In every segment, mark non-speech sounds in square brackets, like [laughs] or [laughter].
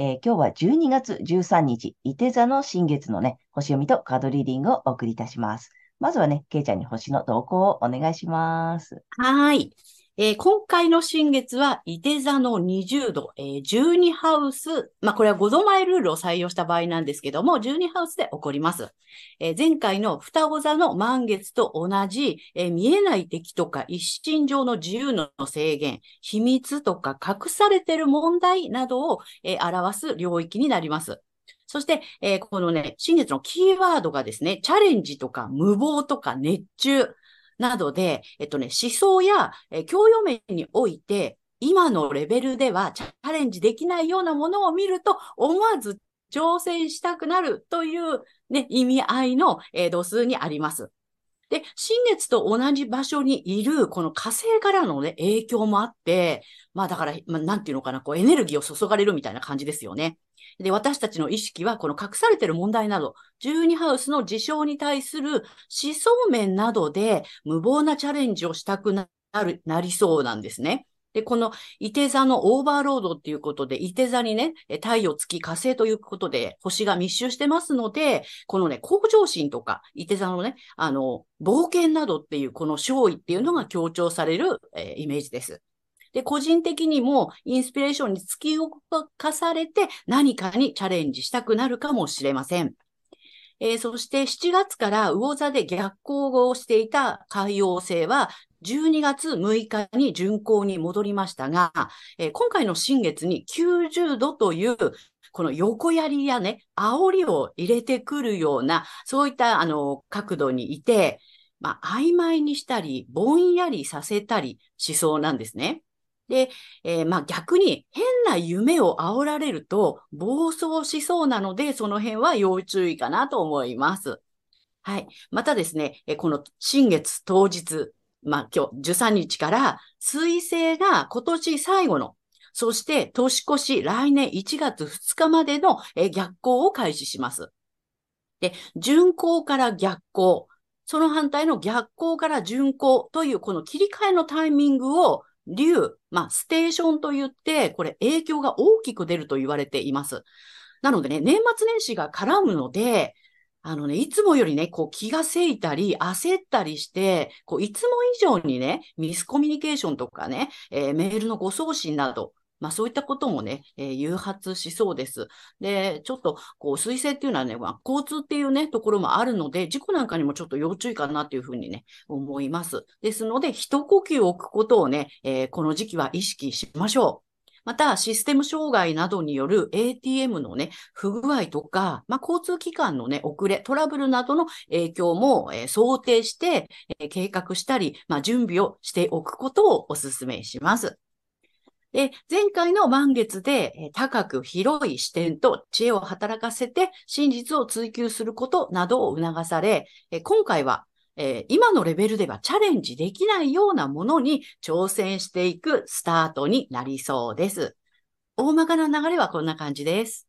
えー、今日は12月13日、伊手座の新月のね、星読みとカードリーディングをお送りいたします。まずはね、けいちゃんに星の動向をお願いします。はい。えー、今回の新月は、伊手座の20度、えー、12ハウス、まあ、これは5度前ルールを採用した場合なんですけども、12ハウスで起こります。えー、前回の双子座の満月と同じ、えー、見えない敵とか一心上の自由の制限、秘密とか隠されてる問題などを、え、表す領域になります。そして、えー、このね、新月のキーワードがですね、チャレンジとか無謀とか熱中、などで、えっとね、思想や、え教養面において、今のレベルではチャレンジできないようなものを見ると、思わず挑戦したくなるというね、意味合いの、えー、度数にあります。で、新月と同じ場所にいる、この火星からのね、影響もあって、まあだから、まあ、なんていうのかな、こうエネルギーを注がれるみたいな感じですよね。で、私たちの意識は、この隠されている問題など、12ハウスの事象に対する思想面などで無謀なチャレンジをしたくなる、なりそうなんですね。で、この、伊手座のオーバーロードっていうことで、伊手座にね、太陽、月、火星ということで、星が密集してますので、このね、向上心とか、伊手座のね、あの、冒険などっていう、この勝利っていうのが強調される、えー、イメージです。で、個人的にもインスピレーションに突き動かされて何かにチャレンジしたくなるかもしれません。えー、そして7月から魚座で逆行をしていた海洋星は12月6日に巡行に戻りましたが、えー、今回の新月に90度というこの横槍やね、煽りを入れてくるような、そういったあの角度にいて、まあ、曖昧にしたり、ぼんやりさせたりしそうなんですね。で、えー、まあ逆に変な夢を煽られると暴走しそうなので、その辺は要注意かなと思います。はい。またですね、この新月当日、まあ今日13日から水星が今年最後の、そして年越し来年1月2日までの逆行を開始します。で、巡行から逆行、その反対の逆行から巡行というこの切り替えのタイミングを竜、まあ、ステーションと言って、これ影響が大きく出ると言われています。なのでね、年末年始が絡むので、あのね、いつもよりね、こう気がせいたり、焦ったりして、こういつも以上にね、ミスコミュニケーションとかね、えー、メールの誤送信など、まあそういったこともね、えー、誘発しそうです。で、ちょっと、こう、水星っていうのはね、まあ、交通っていうね、ところもあるので、事故なんかにもちょっと要注意かなっていうふうにね、思います。ですので、一呼吸置くことをね、えー、この時期は意識しましょう。また、システム障害などによる ATM のね、不具合とか、まあ、交通機関のね、遅れ、トラブルなどの影響も、え、想定して、え、計画したり、まあ、準備をしておくことをお勧めします。で、前回の満月で高く広い視点と知恵を働かせて真実を追求することなどを促され、今回は今のレベルではチャレンジできないようなものに挑戦していくスタートになりそうです。大まかな流れはこんな感じです。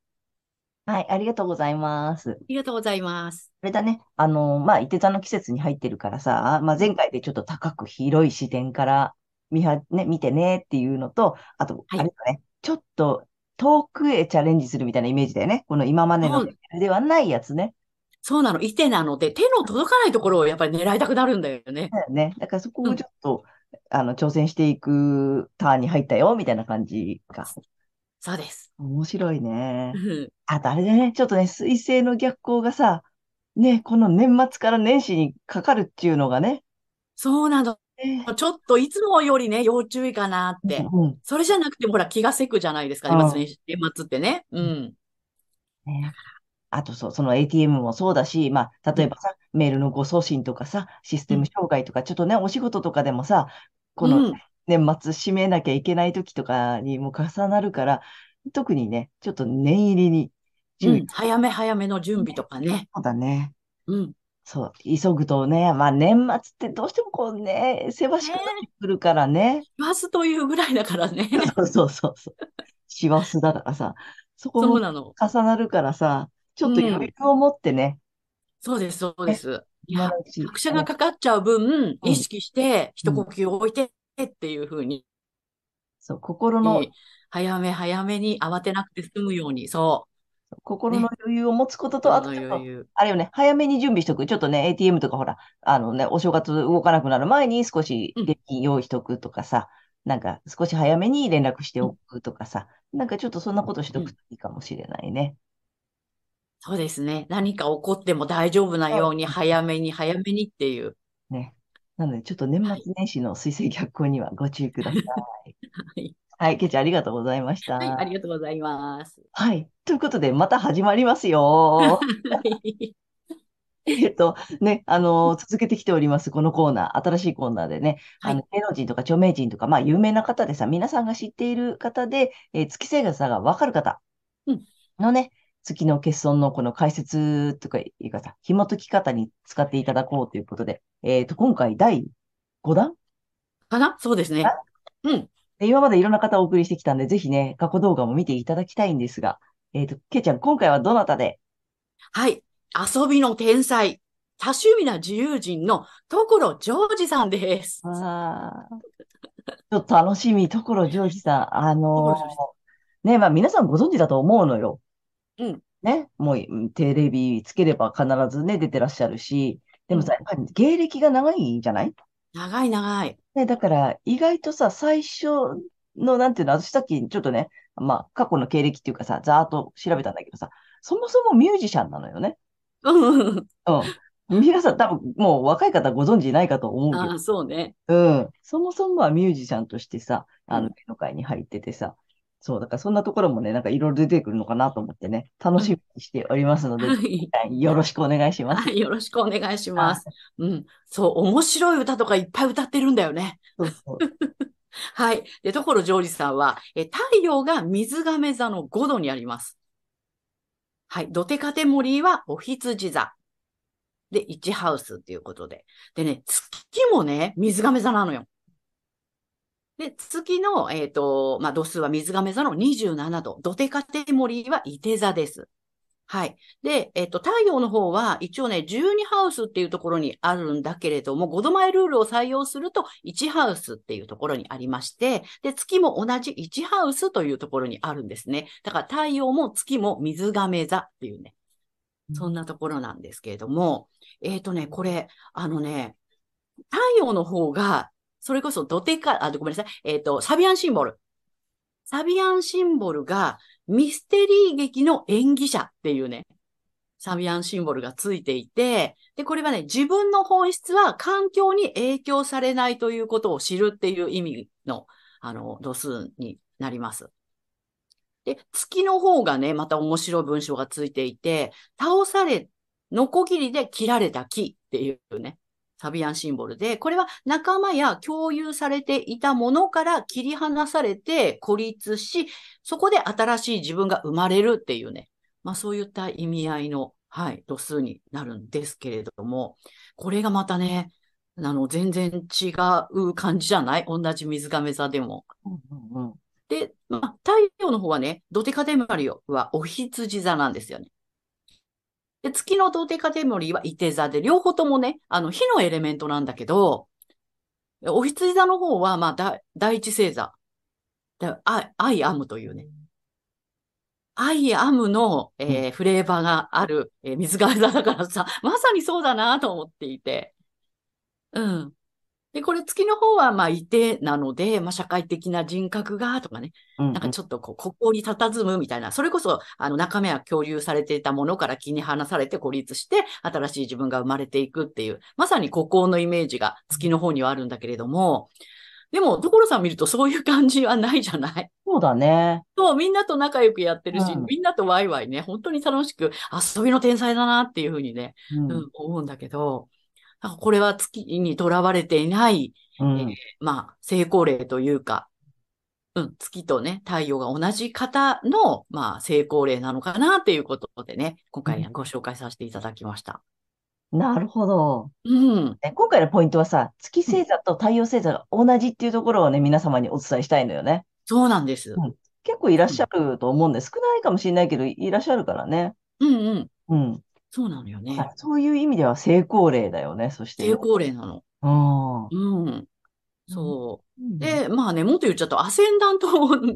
はい、ありがとうございます。ありがとうございます。あれだね、あの、まあ、伊手座の季節に入ってるからさ、まあ、前回でちょっと高く広い視点から見は、ね、見てねっていうのと、あと、あれだね、ちょっと遠くへチャレンジするみたいなイメージだよね。この今までのではないやつね。そうなの。いてなので、手の届かないところをやっぱり狙いたくなるんだよね。だよね。だからそこをちょっと、うん、あの、挑戦していくターンに入ったよ、みたいな感じか。そうです。面白いね。あとあれだね、ちょっとね、水星の逆行がさ、ね、この年末から年始にかかるっていうのがね。そうなの。ねちょっといつもよりね、要注意かなって。うんうんそれじゃなくても、ほら、気がせくじゃないですか、うん年末ってね。うん。ねあとそう、その ATM もそうだし、まあ、例えばさ、メールの誤送信とかさ、システム障害とか、ちょっとね、お仕事とかでもさ、このうん。年末締めなきゃいけない時とかにも重なるから、特にね、ちょっと念入りにう注意。ん。早め早めの準備とかね。そうだね。うん。そう、急ぐとね、まあ年末ってどうしてもこうね、せわしくなってくるからね。言わずというぐらいだからね。[laughs] そうそうそうそう。師走だからさ、そこも。重なるからさ、ちょっと余裕を持ってね、そうです、そうです。いや、拍車がかかっちゃう分、うん意識して、一呼吸置いてっていうふうに、そう、心の、早め早めに慌てなくて済むように、そ心の余裕を持つことう。と、あそのと。あれよね、早めに準備しとく。ちょっとね、ATM とかほら、あのね、お正月動かなくなる前に少しうん現金用意しとくとかさ、なんか少し早めに連絡しておくとかさ、なんかちょっとそんなことしとくといいかもしれないね。そうですね。何か起こっても大丈夫なように、早めに早めにっていう。ね。なので、ちょっと年末年始の水星逆行にはご注意ください。[laughs] はい。はい、ケイちゃんありがとうございました。はい、ありがとうございます。はい。ということで、また始まりますよ。はい。[laughs] えっと、ね、あの、続けてきております、このコーナー、新しいコーナーでね、はいあの、芸能人とか著名人とか、まあ、有名な方でさ、皆さんが知っている方で、えー月星座がわかる方うんのね、月の欠損のこの解説とかいうかさ、紐解き方に使っていただこうということで、えっと、今回第5弾？かな？そうですね。うん。で今までいろんな方をお送りしてきたんで、ぜひね、過去動画も見ていただきたいんですが、えっと、ケイちゃん、今回はどなたで？はい。遊びの天才、多趣味な自由人の所ジョージさんです。ああ、ちょっと楽しみ、所ジョージさん。あのーね、まあ皆さんご存知だと思うのよ。うん。ね、もううんテレビつければ必ずね、出てらっしゃるし、でもさ、やっぱり芸歴が長いんじゃない？長い長い。ね、だから意外とさ、最初の、なんていうの、私さっきちょっとね、まあ過去の経歴っていうかさ、ざーっと調べたんだけどさ、そもそもミュージシャンなのよね。うん。うん。皆さん多分もう若い方ご存知ないかと思うけどああ、そうね。うん。そもそもはミュージシャンとしてさ、あの、うん芸能界に入っててさ、そう、だからそんなところもね、なんかいろいろ出てくるのかなと思ってね、楽しみにしておりますので、はい。よろしくお願いします。はい。よろしくお願いします。うん。そう、面白い歌とかいっぱい歌ってるんだよね。そうそう。[laughs] はい。で、所ジョージさんは、え、太陽が水亀座の5度にあります。はい。ドテカテモリーはお羊座。で、1ハウスっていうことで。でね、月もね、水亀座なのよ。で、月の、えっ、と、まあ、度数は水亀座の27度。ドテカテモリーは伊手座です。はい。で、えっ、と、太陽の方は一応ね、12ハウスっていうところにあるんだけれども、5度前ルールを採用すると1ハウスっていうところにありまして、で、月も同じ1ハウスというところにあるんですね。だから太陽も月も水亀座っていうね、そんなところなんですけれども、えっ、とね、これ、あのね、太陽の方が、それこそドテカ、あ、ごめんなさい、えっ、と、サビアンシンボル。サビアンシンボルがミステリー劇の演技者っていうね、サビアンシンボルがついていて、で、これはね、自分の本質は環境に影響されないということを知るっていう意味の、あの、度数になります。で、月の方がね、また面白い文章がついていて、倒され、ノコギリで切られた木っていうね、サビアンシンボルで、これは仲間や共有されていたものから切り離されて孤立し、そこで新しい自分が生まれるっていうね、まあそういった意味合いの、はい、度数になるんですけれども、これがまたね、あの、全然違う感じじゃない？同じ水亀座でも。うんうんうんで、まあ、太陽の方はね、ドテカテモリはお羊座なんですよね。で、月のドテカテモリは伊手座で、両方ともね、あの、火のエレメントなんだけど、牡羊座の方は、まあ、だ第一星座。で I, I am というね。 I am の、えーフレーバーがある、えー水瓶座だからさ、まさにそうだなと思っていて。うん。で、これ月の方は、まあ、射手なので、まあ、社会的な人格が、とかね、うんなんかちょっとこう、ここに佇むみたいな、それこそ、あの、中身は共有されていたものから切り離されて孤立して、新しい自分が生まれていくっていう、まさに孤高のイメージが月の方にはあるんだけれども、でも、所さん見るとそういう感じはないじゃない？そうだね。そう、みんなと仲良くやってるし、うん。みんなとワイワイね、本当に楽しく、遊びの天才だなっていうふうにね、うん。うん、思うんだけど、これは月にとらわれていない、うんえーまあ、成功例というか、うん、月とね、太陽が同じ方の、まあ、成功例なのかなっていうことでね、今回ご紹介させていただきました。なるほど。うん。ね今回のポイントはさ、月星座と太陽星座が同じっていうところをね、皆様にお伝えしたいのよね。そうなんです。うん結構いらっしゃると思うんで、少ないかもしれないけど、いらっしゃるからね。うんうん。うん。そうなのよね。はいそういう意味では成功例だよね、そして。成功例なの。うん。うん。そう。うんで、まあね、もっと言っちゃうと、アセンダント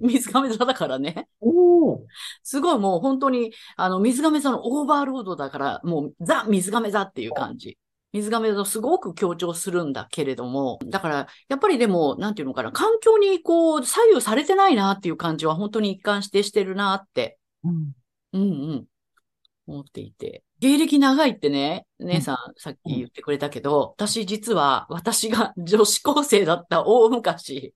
水亀座だからね。おお。すごいもう本当に、あの、水亀座のオーバーロードだから、もうザ・水亀座っていう感じ。水亀座をすごく強調するんだけれども、だから、やっぱりでも、なんていうのかな、環境にこう、左右されてないなっていう感じは本当に一貫してしてるなって、うん。うんうん、思っていて。芸歴長いってね、姉さんさっき言ってくれたけど、私実は、私が女子高生だった大昔。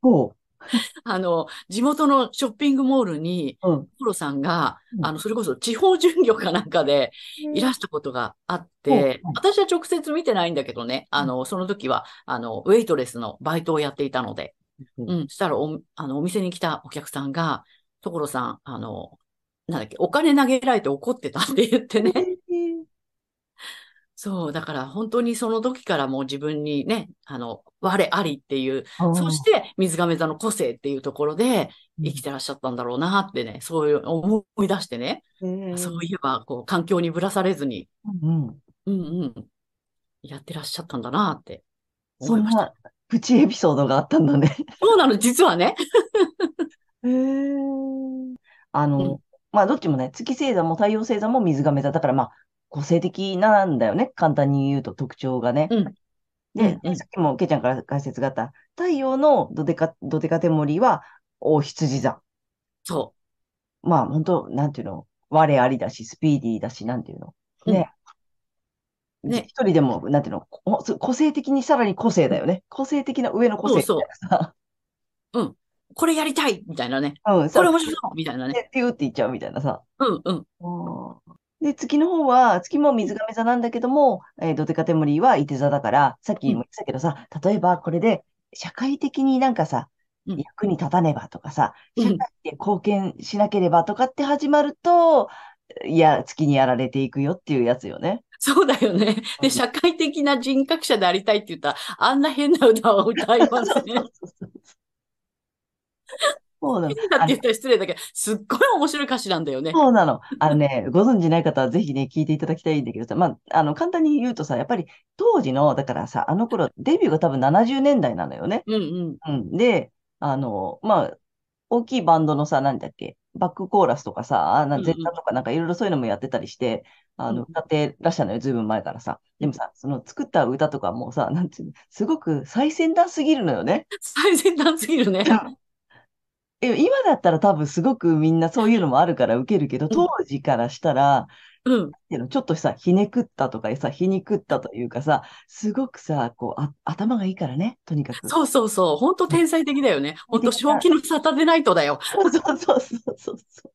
[laughs] あの、地元のショッピングモールに、うん。コロさんが、うん。あの、それこそ地方巡業かなんかでいらしたことがあってう。ん、私は直接見てないんだけどね、あの、その時は、あの、ウェイトレスのバイトをやっていたので、うん。うん、したらお、あの、お店に来たお客さんが、所さん、あの、なんだっけ、お金投げられて怒ってたって言ってね。そう、だから本当にその時からもう自分にね、あの、我ありっていう、そして水亀座の個性っていうところで生きてらっしゃったんだろうなってね、そういう思い出してね、てそういえば、こう、環境にぶらされずに、うん。うんうん、やってらっしゃったんだなってそん思いました。なプチエピソードがあったんだね。そうなの、実はね。[laughs] へえ。あうんの、まあ、どっちもね、月星座も太陽星座も水亀座だから、まあ、個性的なんだよね。簡単に言うと特徴がね。うんで、うんうんさっきもけいちゃんから解説があった、太陽のドデカ、ドデカテモリは、大羊座。そまあ、本当なんていうの、我ありだし、スピーディーだし、なんていうの？ね。うんね一人でも、なんていうの、こ個性的にさらに個性だよね。個性的な上の個性みたいなさ。う。これやりたいみたいなね。うん、さこれ面白そうみたいなね。でピューって言っちゃうみたいなさ。うんうん。で、月の方は、月も水亀座なんだけども、えードテカテモリーは伊手座だから、さっきも言ってたけどさ、例えばこれで社会的になんかさ、うん役に立たねばとかさ、うん社会で貢献しなければとかって始まると、いや、月にやられていくよっていうやつよね。そうだよね。うんで、社会的な人格者でありたいって言ったら、あんな変な歌を歌いません。[laughs] 変そうなの。[laughs] だって言ったら失礼だけど、すっごい面白い歌詞なんだよね。そうなの。あのね、[laughs] ご存知ない方はぜひね、聞いていただきたいんだけどさ、まあ、あの、簡単に言うとさ、やっぱり当時の、だからさ、あの頃、デビューが多分70年代なのよね。うんうん。うん。で、あの、まあ、大きいバンドのさ、なんだっけ、バックコーラスとかさ、なうんうんゼッタとかなんかいろいろそういうのもやってたりして、あの、うん歌ってらっしゃるのよ、ずいぶん前からさ。でもさ、その作った歌とかもさ、なんていうの、すごく最先端すぎるのよね。最先端すぎるね。え今だったら多分すごくみんなそういうのもあるから受けるけど、当時からしたら、うん。っていうのちょっとさ、ひねくったとかさ、ひにくったというかさ、すごくさ、こう、あ、頭がいいからね、とにかく。そうそうそう。本当天才的だよね。本当正気のサタデーナイトだよ。そうそうそうそうそう。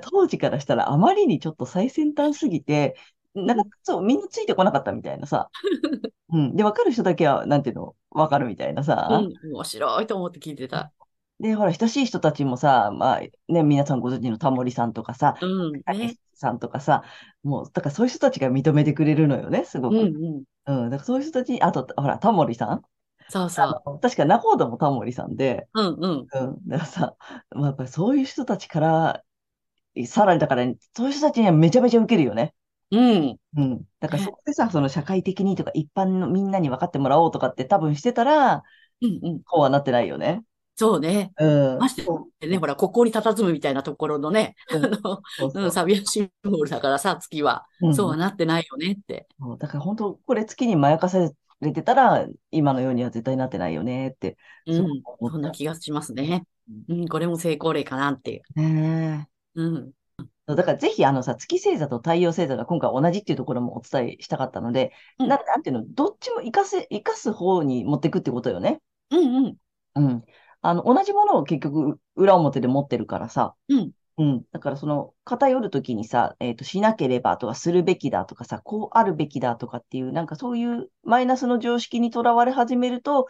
当時からしたらあまりにちょっと最先端すぎて、なんかそう、みんなついてこなかったみたいなさ。[laughs] うん。で、わかる人だけは、なんていうの、わかるみたいなさ。うん。面白いと思って聞いてた。で、ほら、親しい人たちもさ、まあ、ね、皆さんご存知のタモリさんとかさ、うん。たけねし。さんとかさ、もう、だからそういう人たちが認めてくれるのよね、すごく。うんうん。うん。だからそういう人たちに、あと、ほら、タモリさんそうそう。確か仲人もタモリさんで、うんうん。うん。だからさ、まあ、やっぱりそういう人たちから、さらにだから、そういう人たちにはめちゃめちゃ受けるよね。うん。うん。だからねそこでさ、その社会的にとか一般のみんなに分かってもらおうとかって多分してたら、うんうん。こうはなってないよね。そうね。うん。ましてでね、ほら、ここに佇むみたいなところのね、あの、うんサビアシンボルだからさ、月は。うんそうはなってないよねって。そうだから本当、これ月にまやかされれてたら、今のようには絶対なってないよねって。うん。そんな気がしますね。うん、これも成功例かなっていう。ねうん。えだからぜひあのさ、月星座と太陽星座が今回同じっていうところもお伝えしたかったので、うんななんていうの、どっちも活かせ、活かす方に持っていくってことよね。うんうん。うん。あの、同じものを結局裏表で持ってるからさ。うん。うん。だからその偏るときにさ、えっと、しなければとかするべきだとかさ、こうあるべきだとかっていう、なんかそういうマイナスの常識にとらわれ始めると、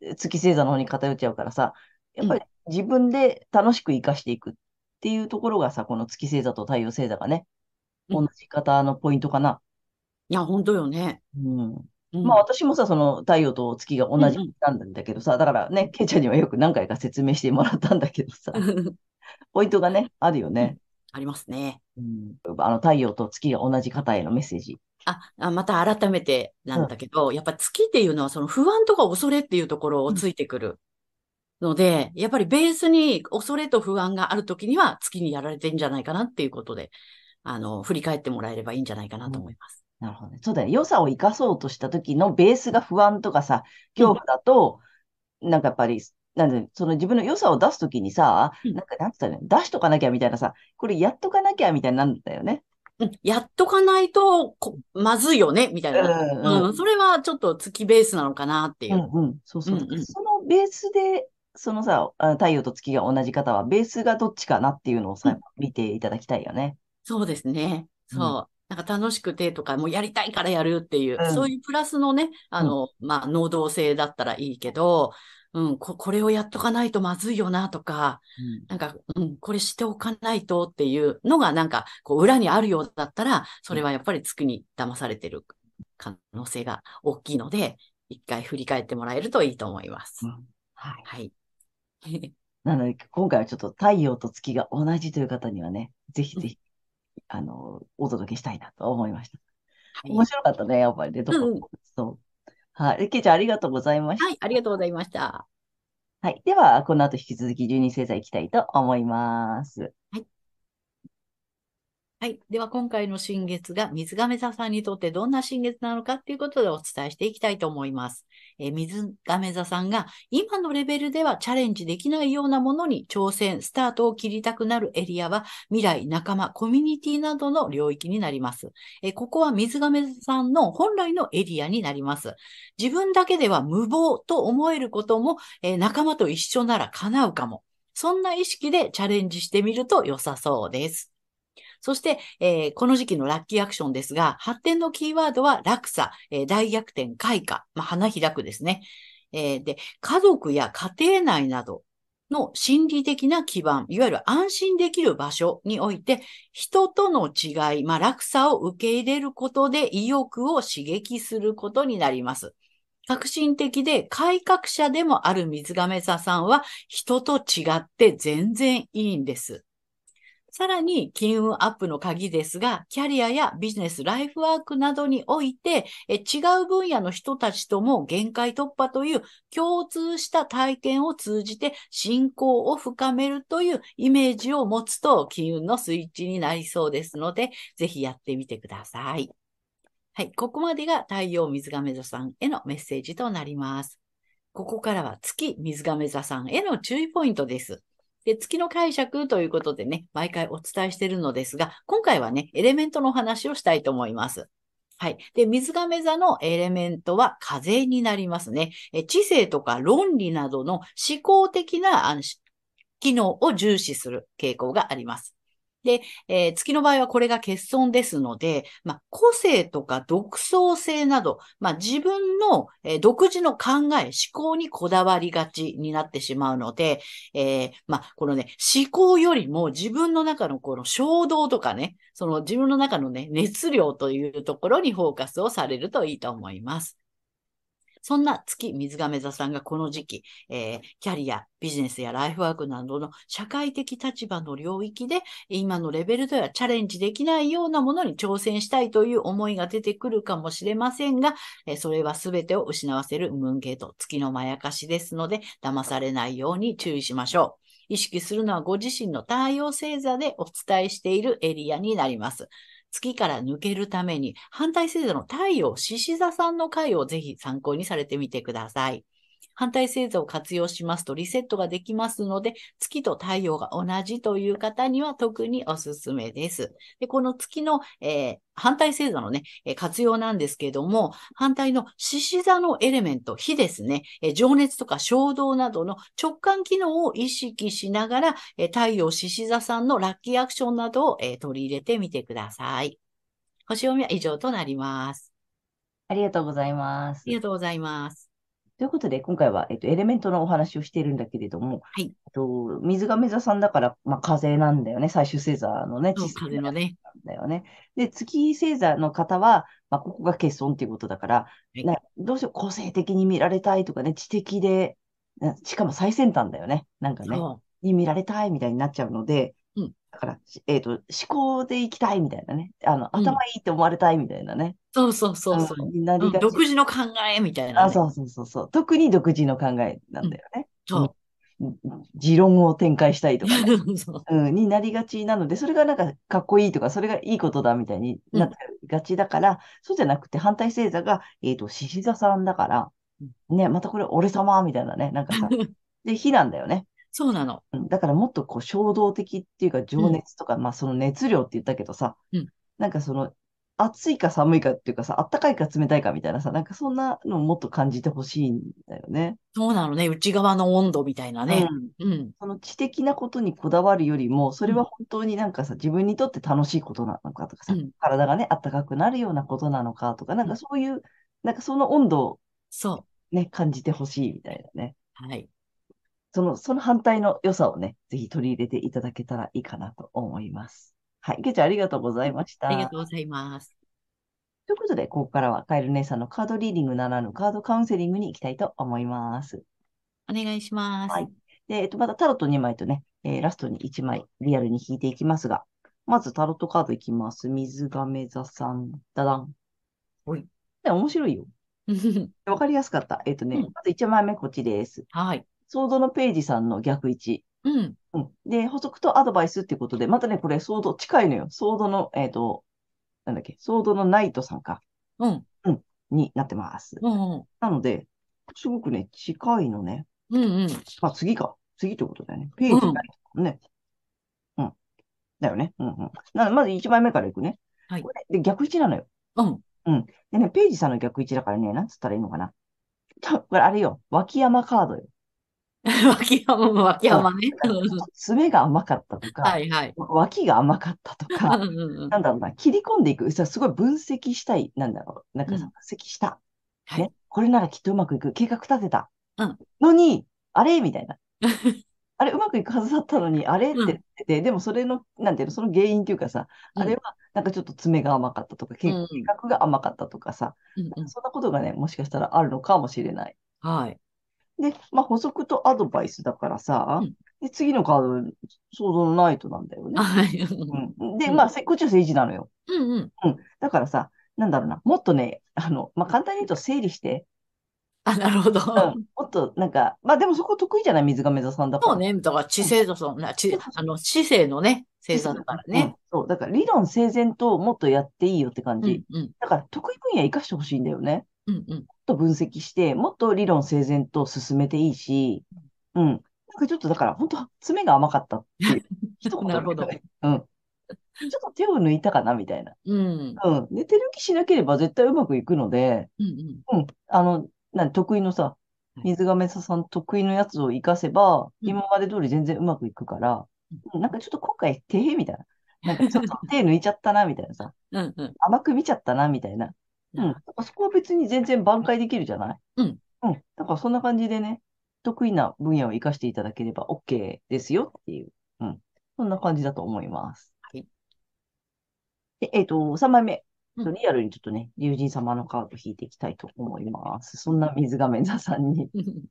え月星座の方に偏っちゃうからさ、やっぱり自分で楽しく活かしていくっていうところがさ、この月星座と太陽星座がね、うん同じ方のポイントかな。いや、本当よね。うん。うんまあ私もさ、その太陽と月が同じなんだけどさ、だからね、ケイちゃんにはよく何回か説明してもらったんだけどさ、[laughs] ポイントがね、あるよね。ありますね。うん、あの太陽と月が同じ方へのメッセージ。あ、あまた改めてなんだけど、やっぱ月っていうのはその不安とか恐れっていうところをついてくるので、やっぱりベースに恐れと不安があるときには月にやられてんじゃないかなっていうことで、あの、振り返ってもらえればいいんじゃないかなと思います。なるほどね。そうだよね。良さを生かそうとした時のベースが不安とかさ、恐怖だと、なんかやっぱり、なんで、その自分の良さを出すときにさ、うんなんか、なんつったらいいの？出しとかなきゃみたいなさ、これやっとかなきゃみたいになるんだよね。うんやっとかないとこ、まずいよね、みたいな。うんうん、それはちょっと月ベースなのかなっていうう。んうん。そうそう。うんうんそのベースで、そのさ、あ太陽と月が同じ方は、ベースがどっちかなっていうのをさ、うん見ていただきたいよね。そうですね。うんそう。なんか楽しくてとか、もうやりたいからやるっていう、うんそういうプラスのね、あの、まあ、能動性だったらいいけど、うん、こ、これをやっとかないとまずいよなとか、なんか、うん、これしておかないとっていうのが、なんか、こう、裏にあるようだったら、それはやっぱり月に騙されてる可能性が大きいので、一回振り返ってもらえるといいと思います。うんはい。はい。[laughs] なので、今回はちょっと太陽と月が同じという方にはね、ぜひぜひ、あの、お届けしたいなと思いました。面はい。白かったね、やっぱりね、どこうんそう。はい。けいちゃん、ありがとうございました。はい、ありがとうございました。はい。では、この後引き続き12星座いきたいと思います。はい。では、今回の新月が水亀座さんにとってどんな新月なのかっていうことでお伝えしていきたいと思います。え水亀座さんが今のレベルではチャレンジできないようなものに挑戦、スタートを切りたくなるエリアは未来、仲間、コミュニティなどの領域になります。えここは水亀座さんの本来のエリアになります。自分だけでは無謀と思えることも、え仲間と一緒なら叶うかも。そんな意識でチャレンジしてみると良さそうです。そして、えーこの時期のラッキーアクションですが、発展のキーワードは落差、えー大逆転、開花、まあ、花開くですね。えーで、家族や家庭内などの心理的な基盤、いわゆる安心できる場所において、人との違い、まあ、落差を受け入れることで意欲を刺激することになります。革新的で改革者でもある水亀座さんは人と違って全然いいんです。さらに、金運アップの鍵ですが、キャリアやビジネス、ライフワークなどにおいて、え違う分野の人たちとも限界突破という共通した体験を通じて信仰を深めるというイメージを持つと、金運のスイッチになりそうですので、ぜひやってみてください。はい、ここまでが太陽水亀座さんへのメッセージとなります。ここからは月水亀座さんへの注意ポイントです。で、月の解釈ということでね、毎回お伝えしているのですが、今回はね、エレメントのお話をしたいと思います。はい。で、水亀座のエレメントは風になりますね。え知性とか論理などの思考的な機能を重視する傾向があります。で、えー月の場合はこれが欠損ですので、まあ、個性とか独創性など、まあ、自分の、えー独自の考え、思考にこだわりがちになってしまうので、えーまあ、このね、思考よりも自分の中のこの衝動とかね、その自分の中のね、熱量というところにフォーカスをされるといいと思います。そんな月水亀座さんがこの時期、えーキャリア、ビジネスやライフワークなどの社会的立場の領域で、今のレベルではチャレンジできないようなものに挑戦したいという思いが出てくるかもしれませんが、えーそれは全てを失わせるムーンゲート、月のまやかしですので、騙されないように注意しましょう。意識するのはご自身の太陽星座でお伝えしているエリアになります。月から抜けるために、反対制度の太陽、獅子座さんの回をぜひ参考にされてみてください。反対星座を活用しますとリセットができますので、月と太陽が同じという方には特におすすめです。で、この月の、えー反対星座のね、えー活用なんですけれども、反対の獅子座のエレメント、火ですね、えー情熱とか衝動などの直感機能を意識しながら、えー太陽獅子座さんのラッキーアクションなどを、えー取り入れてみてください。星読みは以上となります。ありがとうございますあり。がとうございます。ということで、今回は、えっと、エレメントのお話をしているんだけれども、はいと、水亀座さんだから、まあ、風なんだよね。最終星座のね、地星風のね。なんだよね。で、月星座の方は、まあ、ここが欠損っていうことだから、いなどうしよう、個性的に見られたいとかね、知的で、なしかも最先端だよね。なんかね、そに見られたいみたいになっちゃうので、うんだから、しえっと、思考でいきたいみたいなね。あの、うん頭いいって思われたいみたいなね。うそうそうそうそう。うん独自の考えみたいな、あ、ね。そうそうそうそう。特に独自の考えなんだよね。そうん持論を展開したいとかね、[laughs] う。そううん、になりがちなので、それがなんかかっこいいとか、それがいいことだみたいになってがちだから、そうじゃなくて反対星座が、えっと、獅子座さんだから、ね、またこれ俺様みたいなね、なんかさ、[laughs] で、火なんだよね。そうなの。うんだからもっとこう衝動的っていうか情熱とか、まあその熱量って言ったけどさ、うんなんかその暑いか寒いかっていうかさ、暖かいか冷たいかみたいなさ、なんかそんなのをもっと感じてほしいんだよね。そうなのね。内側の温度みたいなね。うんうん。その知的なことにこだわるよりも、それは本当になんかさ、自分にとって楽しいことなのかとかさ、うん体がね、暖かくなるようなことなのかとか、なんかそういう、なんかその温度をそね、感じてほしいみたいなね。う。はい。その、その反対の良さをね、ぜひ取り入れていただけたらいいかなと思います。はい。けちゃんありがとうございました。ありがとうございます。ということで、ここからはカエル姉さんのカードリーディングならぬカードカウンセリングに行きたいと思います。お願いします。はい。で、えっと、またタロット2枚とね、えーラストに1枚リアルに引いていきますが、まずタロットカードいきます。水亀座さん。ダダン。はい。ね、面白いよ。[laughs] わかりやすかった。えっとね、うんまず1枚目こっちです。はい。ソードのページさんの逆位置。うん。うん。で、補足とアドバイスっていうことで、またね、これ、ソード、近いのよ。ソードの、えっと、なんだっけ、ソードのナイトさんか、うん。になってます。うん。なので、すごくね、近いのね。うん。うん。まあ、次か。次ってことだよね。ページないとね。うん。だよね。うんうん。なので、まず1枚目からいくね。はいこれで、逆位置なのよ。うん。でね、ページさんの逆位置だからね、なんつったらいいのかな。たこれ、あれよ。脇山カードよ。[laughs] 脇山も脇山ね。爪が甘かったとか、はいはい。脇が甘かったとうか、んうんうんなんだろうな、切り込んでいく。さすごい分析したい。なんだろう。なんかさ、うん分析した。はいね。これならきっとうまくいく。計画立てた。うんのに、あれ？みたいな。[laughs] あれ、うまくいくはずだったのに、あれ？ってうん言ってて、でもそれの、なんていうの、その原因っていうかさ、うんあれは、なんかちょっと爪が甘かったとか、計画が甘かったとかさ、うんうんそんなことがね、もしかしたらあるのかもしれない。はい。で、まあ、補足とアドバイスだからさ、うんで次のカード、想像のナイトなんだよね。はい。うん、で、うんまあ、せこっちは政治なのよ。うんうん。うん。だからさ、なんだろうな、もっとね、あの、まあ、簡単に言うと整理して、あ、なるほど。うん、もっとなんか、まあでもそこ得意じゃない、水亀座さんだから。そうね。だから、知性とそんな、知、あの、知性のね、星座だからうんね。そう、だから理論整然ともっとやっていいよって感うんじ。うん。だから得意分野生かしてほしいんだよね。うんうん。もっと分析して、もっと理論整然と進めていいし、うん。なんかちょっとだから、本当爪が甘かったっていう。[laughs] 一言なるほどでうん。ちょっと手を抜いたかな、みたいな。うん。うん。で、手抜きしなければ絶対うまくいくので、うんうん。うん。あの、なん得意のさ、はい水亀座さん得意のやつを活かせば、うん今まで通り全然うまくいくから、うんなんかちょっと今回、てへみたいな。なんかちょっと手抜いちゃったな、みたいなさ。[laughs] うんうん。甘く見ちゃったな、みたいな。うん。そこは別に全然挽回できるじゃない？うん。うん。だからそんな感じでね、得意な分野を活かしていただければ OK ですよっていう。うん。そんな感じだと思います。はい。で、えっと、3枚目。うんリアルにちょっとね、竜神様のカード引いていきたいと思います。そんな水亀座さんに。[laughs]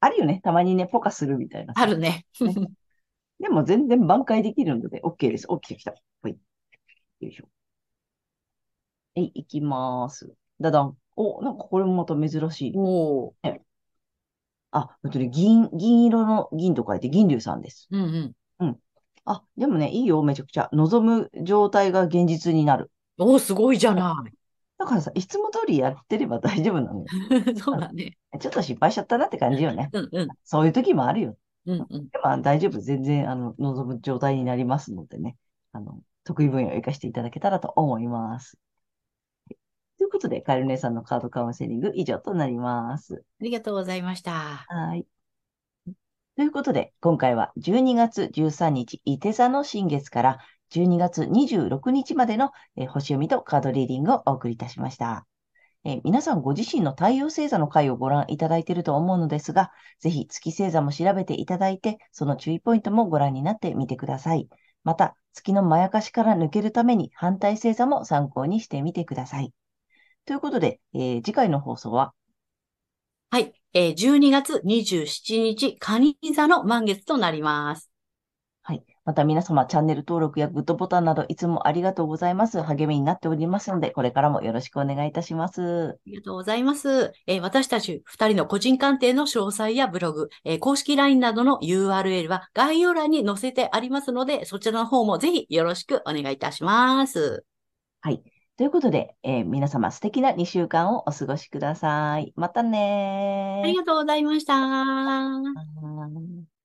あるよね。たまにね、ポカするみたいなさ。あるね。でも全然挽回できるので OK です。OK 来た。はい。よいしょ。はい、行きます。ダダン。お、なんかこれもまた珍しい。おー。あ、本当に銀、銀色の銀と書いて銀龍さんです。うんうん。あ、でもね、いいよ、めちゃくちゃ。望む状態が現実になる。おー、すごいじゃなだからさ、いつも通りやってれば [laughs] 大丈夫なのよ。い。[laughs] そうだね。ちょっと失敗しちゃったなって感じよね。うんうん。そういう時もあるよ。うんうん。まあ大丈夫。全然、あの、望む状態になりますのでね。あの、得意分野を活かしていただけたらと思います。ということで、カエル姉さんのカードカウンセリング以上となります。ありがとうございました。はい。ということで、今回は12月13日、伊手座の新月から12月26日までの、えー星読みとカードリーディングをお送りいたしました。えー皆さんご自身の太陽星座の回をご覧いただいていると思うのですが、ぜひ月星座も調べていただいて、その注意ポイントもご覧になってみてください。また、月のまやかしから抜けるために反対星座も参考にしてみてください。ということで、えー次回の放送は？はい。えー12月27日、蟹座の満月となります。はい。また皆様、チャンネル登録やグッドボタンなどいつもありがとうございます。励みになっておりますので、これからもよろしくお願いいたします。ありがとうございます。えー私たち二人の個人鑑定の詳細やブログ、えー公式 LINE などの URL は概要欄に載せてありますので、そちらの方もぜひよろしくお願いいたします。はい。ということで、えー皆様素敵な2週間をお過ごしください。またねーありがとうございました。はい